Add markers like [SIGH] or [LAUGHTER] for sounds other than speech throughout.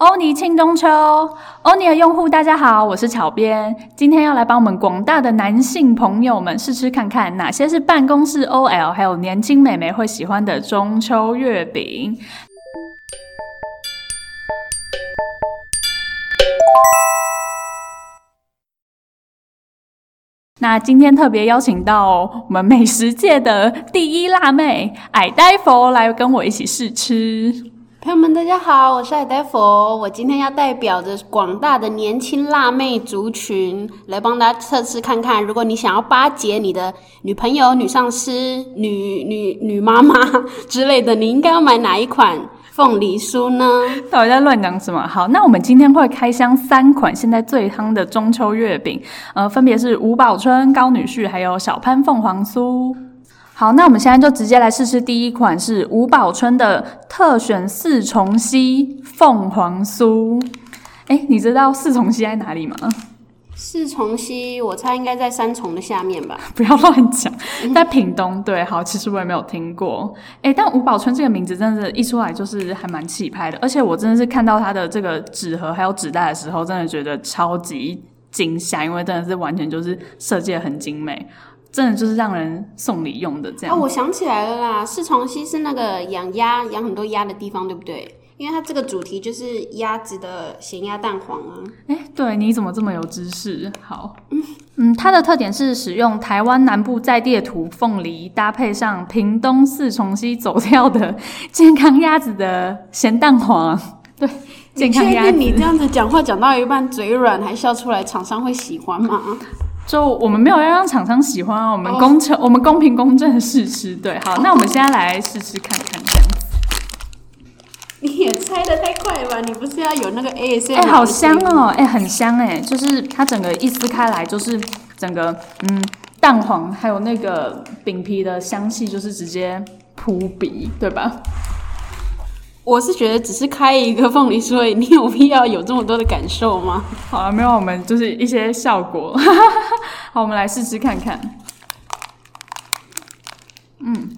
欧尼庆中秋，欧尼的用户大家好，我是巧编，今天要来帮我们广大的男性朋友们试吃看看哪些是办公室 OL 还有年轻美眉会喜欢的中秋月饼。那今天特别邀请到我们美食界的第一辣妹矮呆佛来跟我一起试吃。朋友们，大家好，我是矮呆佛。我今天要代表着广大的年轻辣妹族群来帮大家测试看看，如果你想要巴结你的女朋友、女上司、女女女妈妈之类的，你应该要买哪一款凤梨酥呢？到底在乱讲什么？好，那我们今天会开箱三款现在最夯的中秋月饼，呃，分别是吴宝春、高女婿，还有小潘凤凰酥。好，那我们现在就直接来试试第一款，是吴宝春的特选四重溪凤凰酥。哎，你知道四重溪在哪里吗？四重溪，我猜应该在三重的下面吧。[LAUGHS] 不要乱讲，在屏东。对，好，其实我也没有听过。哎，但吴宝春这个名字真的是一出来就是还蛮气派的，而且我真的是看到它的这个纸盒还有纸袋的时候，真的觉得超级惊吓，因为真的是完全就是设计的很精美。真的就是让人送礼用的这样。哦，我想起来了啦，四重溪是那个养鸭、养很多鸭的地方，对不对？因为它这个主题就是鸭子的咸鸭蛋黄啊。哎，对，你怎么这么有知识？好，嗯嗯，它的特点是使用台湾南部在地的土凤梨，搭配上屏东四重溪走跳的健康鸭子的咸蛋黄。[LAUGHS] 对，健康鸭你这样子讲话讲到一半嘴软还笑出来，厂商会喜欢吗？就我们没有要让厂商喜欢啊，我们公正，oh. 我们公平公正的试吃。对，好，oh. 那我们现在来试吃看看这样子。你也猜的太快了吧？你不是要有那个 ASMR？哎、欸，好香哦！哎、欸，很香哎，就是它整个一撕开来，就是整个嗯蛋黄还有那个饼皮的香气，就是直接扑鼻，对吧？我是觉得只是开一个凤梨酥，你有必要有这么多的感受吗？好啊，没有，我们就是一些效果。[LAUGHS] 好，我们来试试看看。嗯。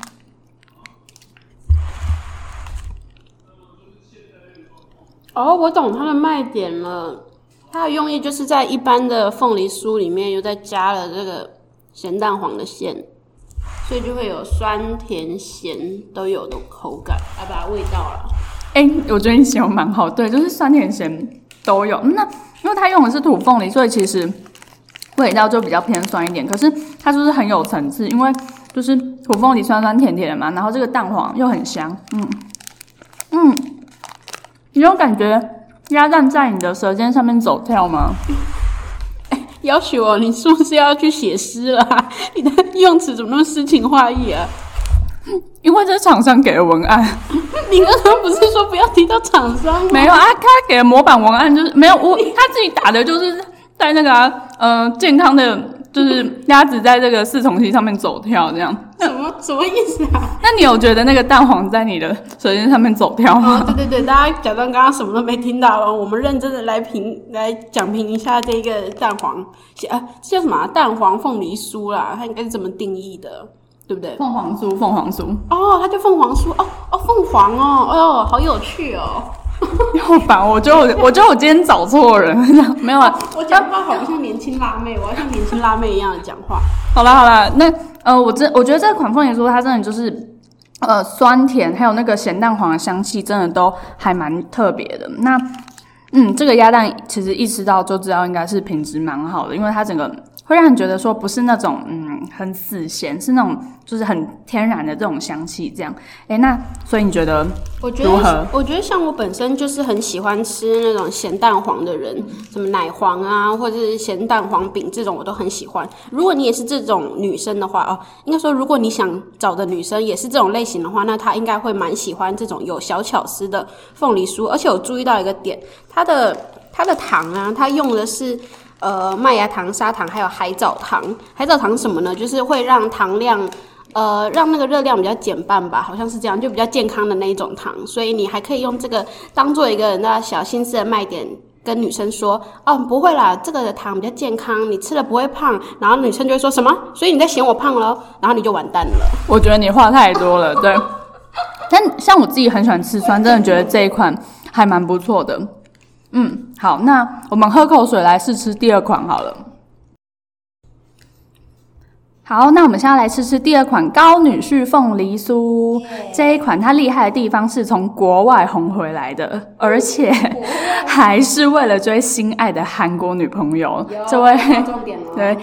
哦，我懂它的卖点了。它的用意就是在一般的凤梨酥里面又再加了这个咸蛋黄的馅，所以就会有酸甜咸都有的口感，来把它味道了。哎、欸，我觉得你形容蛮好，对，就是酸甜咸都有。那因为它用的是土凤梨，所以其实味道就比较偏酸一点。可是它就是很有层次，因为就是土凤梨酸酸甜甜的嘛，然后这个蛋黄又很香，嗯嗯，你有感觉鸭蛋在你的舌尖上面走跳吗？欸、要求哦，你是不是要去写诗了？[LAUGHS] 你的用词怎么那么诗情画意啊？因为这是厂商给的文案，你刚刚不是说不要提到厂商吗？没有啊，他给的模板文案就是没有我他自己打的，就是在那个呃健康的，就是鸭子在这个四重溪上面走跳这样。什么什么意思啊？那你有觉得那个蛋黄在你的舌尖上面走跳吗？哦，对对对，大家假装刚刚什么都没听到哦，我们认真的来评来讲评一下这个蛋黄，啊，这叫什么啊？蛋黄凤梨酥啦，它应该是怎么定义的？对不对？凤凰酥，凤凰酥哦，它叫凤凰酥哦哦，凤凰哦，哎呦，好有趣哦！好烦，我觉得我，我觉得我今天找错人，[LAUGHS] 没有啊，我讲话好像年轻辣妹，我要像年轻辣妹一样的讲话。好了好了，那呃，我这我觉得这款凤眼酥它真的就是呃酸甜，还有那个咸蛋黄的香气，真的都还蛮特别的。那嗯，这个鸭蛋其实一吃到就知道应该是品质蛮好的，因为它整个。会让你觉得说不是那种嗯很死咸，是那种就是很天然的这种香气，这样。哎，那所以你觉得如何？我觉得我觉得像我本身就是很喜欢吃那种咸蛋黄的人，什么奶黄啊，或者是咸蛋黄饼这种，我都很喜欢。如果你也是这种女生的话哦，应该说如果你想找的女生也是这种类型的话，那她应该会蛮喜欢这种有小巧思的凤梨酥。而且我注意到一个点，它的它的糖啊，它用的是。呃，麦芽糖、砂糖，还有海藻糖。海藻糖什么呢？就是会让糖量，呃，让那个热量比较减半吧，好像是这样，就比较健康的那一种糖。所以你还可以用这个当做一个那小心思的卖点，跟女生说，哦，不会啦，这个的糖比较健康，你吃了不会胖。然后女生就会说什么？所以你在嫌我胖了？然后你就完蛋了。我觉得你话太多了，对。但像我自己很喜欢吃酸，真的觉得这一款还蛮不错的。嗯，好，那我们喝口水来试吃第二款好了。好，那我们现在来吃吃第二款高女婿凤梨酥。这一款它厉害的地方是从国外红回来的，而且 [LAUGHS] 还是为了追心爱的韩国女朋友。这位 [LAUGHS] 对，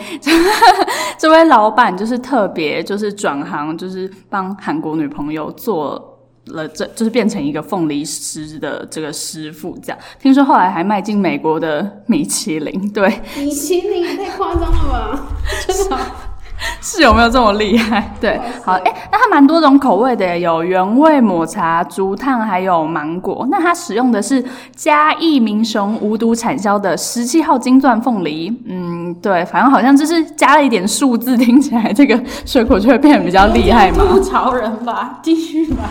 这位老板就是特别就是转行，就是帮韩国女朋友做了这，就是变成一个凤梨师的这个师傅。这样听说后来还迈进美国的米其林。对，米其林也太夸张了吧？真的。[LAUGHS] 是有没有这么厉害？对，好，哎、欸，那它蛮多种口味的，有原味抹茶、竹炭，还有芒果。那它使用的是嘉义民雄无毒产销的十七号金钻凤梨。嗯，对，反正好像就是加了一点数字，听起来这个水果就会变得比较厉害嘛。吐槽人吧，继续吧。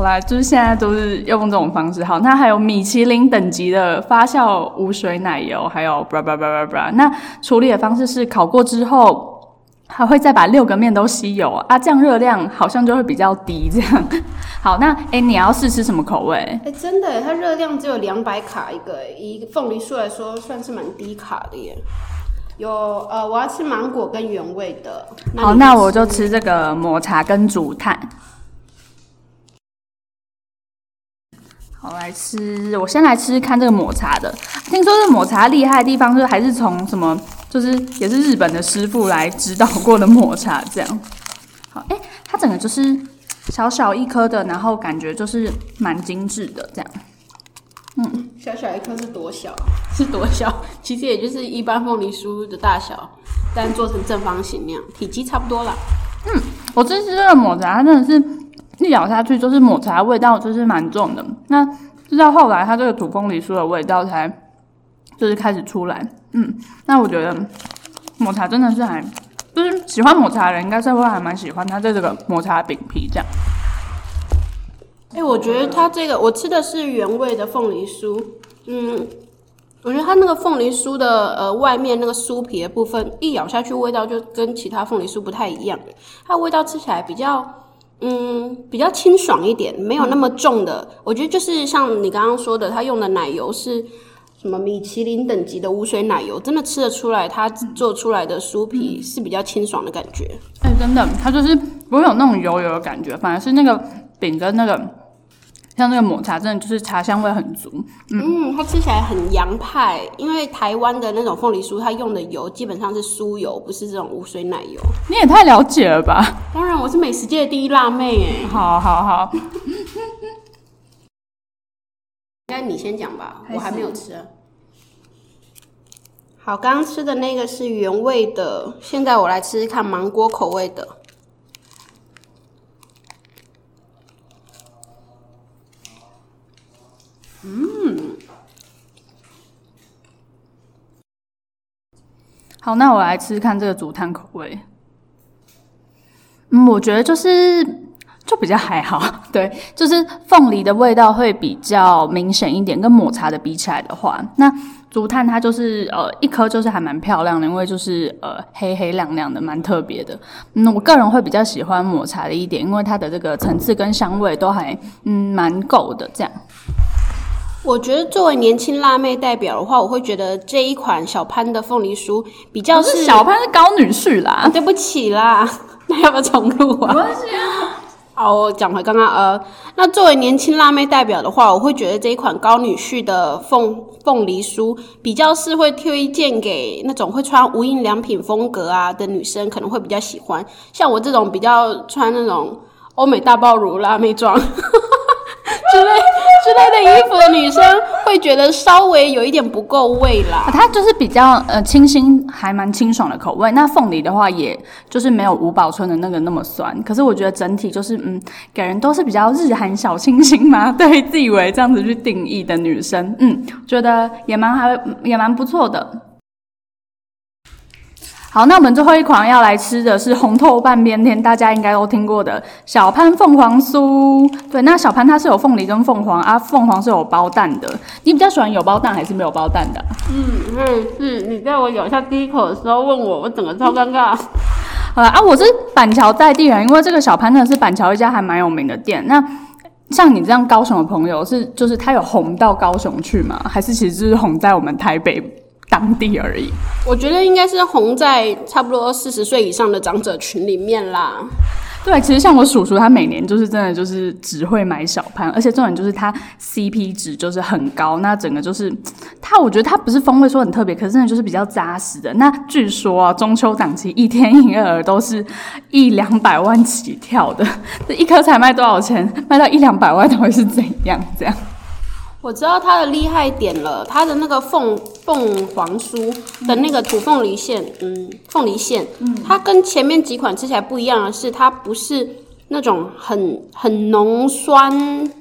好啦，就是现在都是用这种方式。好，那还有米其林等级的发酵无水奶油，还有。那处理的方式是烤过之后。还会再把六个面都吸油啊，这样热量好像就会比较低。这样，好，那哎、欸，你要试吃什么口味？哎、欸，真的，它热量只有两百卡一个，以一个凤梨酥来说，算是蛮低卡的耶。有呃，我要吃芒果跟原味的。好，那我就吃这个抹茶跟竹炭。好，来吃，我先来吃吃看这个抹茶的。听说这抹茶厉害的地方，就是还是从什么？就是也是日本的师傅来指导过的抹茶，这样。好，哎、欸，它整个就是小小一颗的，然后感觉就是蛮精致的，这样。嗯，小小一颗是多小？是多小？其实也就是一般凤梨酥的大小，但做成正方形那样，体积差不多啦。嗯，我这次这个抹茶，它真的是一咬下去就是抹茶味道，就是蛮重的。那直到后来，它这个土凤梨酥的味道才就是开始出来。嗯，那我觉得抹茶真的是还，就是喜欢抹茶的人应该是会还蛮喜欢它这个抹茶饼皮这样。哎、我觉得它这个我吃的是原味的凤梨酥，嗯，我觉得它那个凤梨酥的呃外面那个酥皮的部分一咬下去，味道就跟其他凤梨酥不太一样，它味道吃起来比较嗯比较清爽一点，没有那么重的。我觉得就是像你刚刚说的，它用的奶油是。什么米其林等级的无水奶油，真的吃得出来，它做出来的酥皮是比较清爽的感觉。哎、真的，它就是不会有那种油油的感觉，反而是那个饼跟那个像那个抹茶，真的就是茶香味很足。嗯，嗯，它吃起来很洋派，因为台湾的那种凤梨酥，它用的油基本上是酥油，不是这种无水奶油。你也太了解了吧？当然，我是美食界的第一辣妹哎。好好好。应该 [LAUGHS] 你先讲吧，我还没有吃。好，刚刚吃的那个是原味的，现在我来吃吃看芒果口味的。嗯，好，那我来吃看这个竹炭口味。嗯，我觉得就是。就比较还好，[LAUGHS] 对，就是凤梨的味道会比较明显一点，跟抹茶的比起来的话，那竹炭它就是呃一颗就是还蛮漂亮的，因为就是呃黑黑亮亮的，蛮特别的。嗯，我个人会比较喜欢抹茶的一点，因为它的这个层次跟香味都还嗯蛮够的。这样，我觉得作为年轻辣妹代表的话，我会觉得这一款小潘的凤梨酥比较是，是小潘是高女婿啦，啊，[LAUGHS] 对不起啦，[LAUGHS] 那要不要重录啊。好，我讲回刚刚，呃，那作为年轻辣妹代表的话，我会觉得这一款高女婿的凤凤梨酥比较是会推荐给那种会穿无印良品风格啊的女生，可能会比较喜欢。像我这种比较穿那种欧美大爆乳辣妹装。这类的衣服的女生会觉得稍微有一点不够味啦，[LAUGHS] 它就是比较呃清新，还蛮清爽的口味。那凤梨的话，也就是没有五宝春的那个那么酸。可是我觉得整体就是嗯，给人都是比较日韩小清新嘛，对，自以为这样子去定义的女生，嗯，觉得也蛮还也蛮不错的。好，那我们最后一款要来吃的是红透半边天，大家应该都听过的小潘凤凰酥。对，那小潘它是有凤梨跟凤凰啊，凤凰是有包蛋的。你比较喜欢有包蛋还是没有包蛋的？嗯嗯，是你在我咬下第一口的时候问我，我整个超尴尬。好了啊，我是板桥在地人，因为这个小潘呢是板桥一家还蛮有名的店。那像你这样高雄的朋友是，就是他有红到高雄去吗？还是其实就是红在我们台北当地而已？我觉得应该是红在差不多四十岁以上的长者群里面啦。对，其实像我叔叔，他每年就是真的就是只会买小潘，而且重点就是他 CP 值就是很高。那整个就是他，我觉得他不是风味说很特别，可是真的就是比较扎实的。那据说啊，中秋档期一天营业额都是一两百万起跳的，这一颗才卖多少钱？卖到一两百万，到底是怎样？这样？我知道它的厉害点了，它的那个凤凤凰酥的那个土凤梨馅，嗯，凤梨馅，嗯，它跟前面几款吃起来不一样的是，它不是那种很很浓酸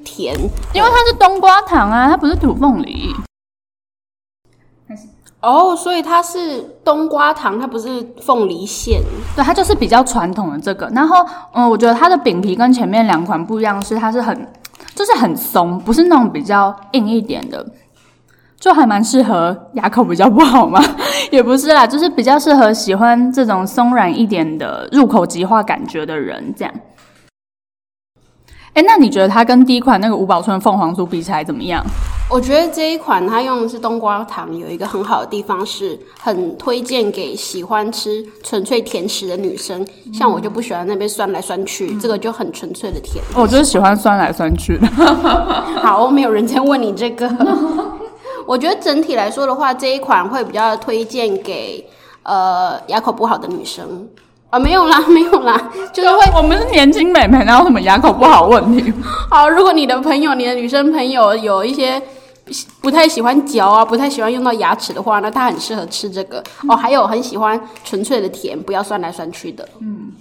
甜，因为它是冬瓜糖啊，它不是土凤梨。哦，所以它是冬瓜糖，它不是凤梨馅，对，它就是比较传统的这个。然后，嗯，我觉得它的饼皮跟前面两款不一样，是它是很。就是很松，不是那种比较硬一点的，就还蛮适合牙口比较不好嘛，[LAUGHS] 也不是啦，就是比较适合喜欢这种松软一点的入口即化感觉的人这样。哎，那你觉得它跟第一款那个五宝村凤凰酥比起来怎么样？我觉得这一款它用的是冬瓜糖，有一个很好的地方是很推荐给喜欢吃纯粹甜食的女生。嗯、像我就不喜欢那边酸来酸去，嗯、这个就很纯粹的甜。我就是喜欢酸来酸去的。[LAUGHS] 好，没有人在问你这个。[LAUGHS] 我觉得整体来说的话，这一款会比较推荐给呃牙口不好的女生。啊，没有啦，[LAUGHS] 没有啦，就是会。我们是年轻美眉，哪有什么牙口不好问题？好，如果你的朋友，你的女生朋友有一些不太喜欢嚼啊，不太喜欢用到牙齿的话，那它很适合吃这个。哦，还有很喜欢纯粹的甜，不要酸来酸去的。嗯。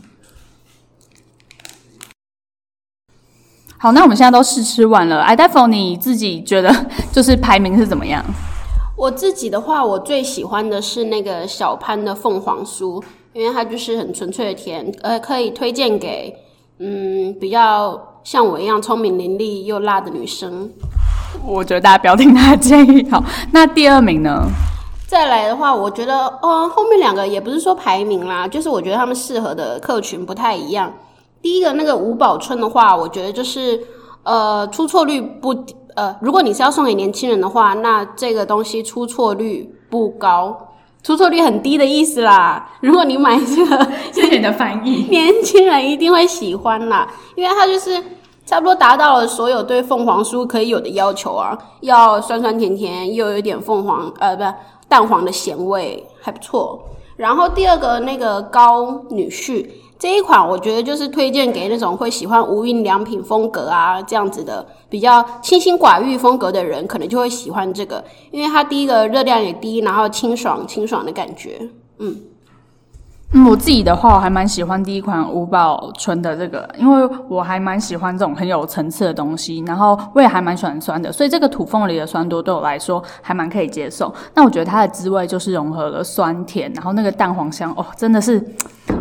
好，那我们现在都试吃完了。IDEFO，你自己觉得 [LAUGHS] 就是排名是怎么样？我自己的话，我最喜欢的是那个小潘的凤凰酥。因为它就是很纯粹的甜，呃，可以推荐给嗯比较像我一样聪明伶俐又辣的女生。[LAUGHS] 我觉得大家不要听他的建议。好，那第二名呢？再来的话，我觉得，呃，后面两个也不是说排名啦，就是我觉得他们适合的客群不太一样。第一个那个吴宝春的话，我觉得就是呃出错率不呃，如果你是要送给年轻人的话，那这个东西出错率不高。出错率很低的意思啦。如果你买这个，谢谢你的翻译。年轻人一定会喜欢啦，因为它就是差不多达到了所有对凤凰酥可以有的要求啊，要酸酸甜甜，又有点凤凰呃，不蛋黄的咸味，还不错。然后第二个那个高女婿。这一款我觉得就是推荐给那种会喜欢无印良品风格啊这样子的比较清心寡欲风格的人，可能就会喜欢这个，因为它第一个热量也低，然后清爽清爽的感觉，嗯。嗯，我自己的话，我还蛮喜欢第一款五宝醇的这个，因为我还蛮喜欢这种很有层次的东西，然后我也还蛮喜欢酸的，所以这个土凤梨的酸度对我来说还蛮可以接受。那我觉得它的滋味就是融合了酸甜，然后那个蛋黄香，哦，真的是，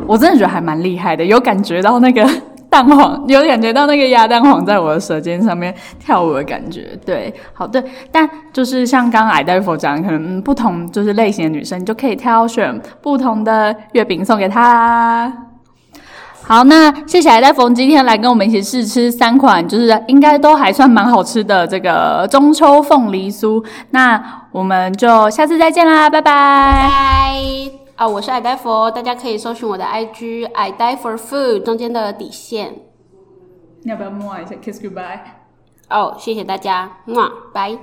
我真的觉得还蛮厉害的，有感觉到那个。蛋黄有感觉到那个鸭蛋黄在我的舌尖上面跳舞的感觉，对，好对，但就是像刚刚 IDEFO 讲，可能不同就是类型的女生，你就可以挑选不同的月饼送给她。好，那谢谢 IDEFO 今天来跟我们一起试吃三款，就是应该都还算蛮好吃的这个中秋凤梨酥。那我们就下次再见啦，拜拜。啊，我是 IDEFO，大家可以搜寻我的 IG I die for food 中间的底线。你要不要摸一下 kiss goodbye？哦，谢谢大家，么拜。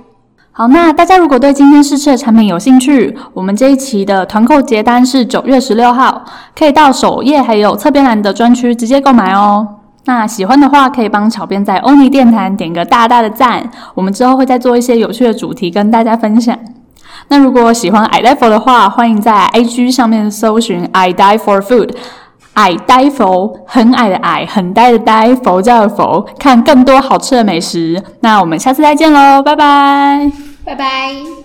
好，那大家如果对今天试吃的产品有兴趣，我们这一期的团购结单是九月十六号，可以到首页还有侧边栏的专区直接购买哦。那喜欢的话，可以帮小编在欧尼电台点个大大的赞，我们之后会再做一些有趣的主题跟大家分享。那如果喜欢 IDEFO 的话，欢迎在 IG 上面搜寻 I die for food」、「矮 die 否很矮的矮，很呆的呆，佛教的佛，看更多好吃的美食。那我们下次再见喽，拜拜，拜拜。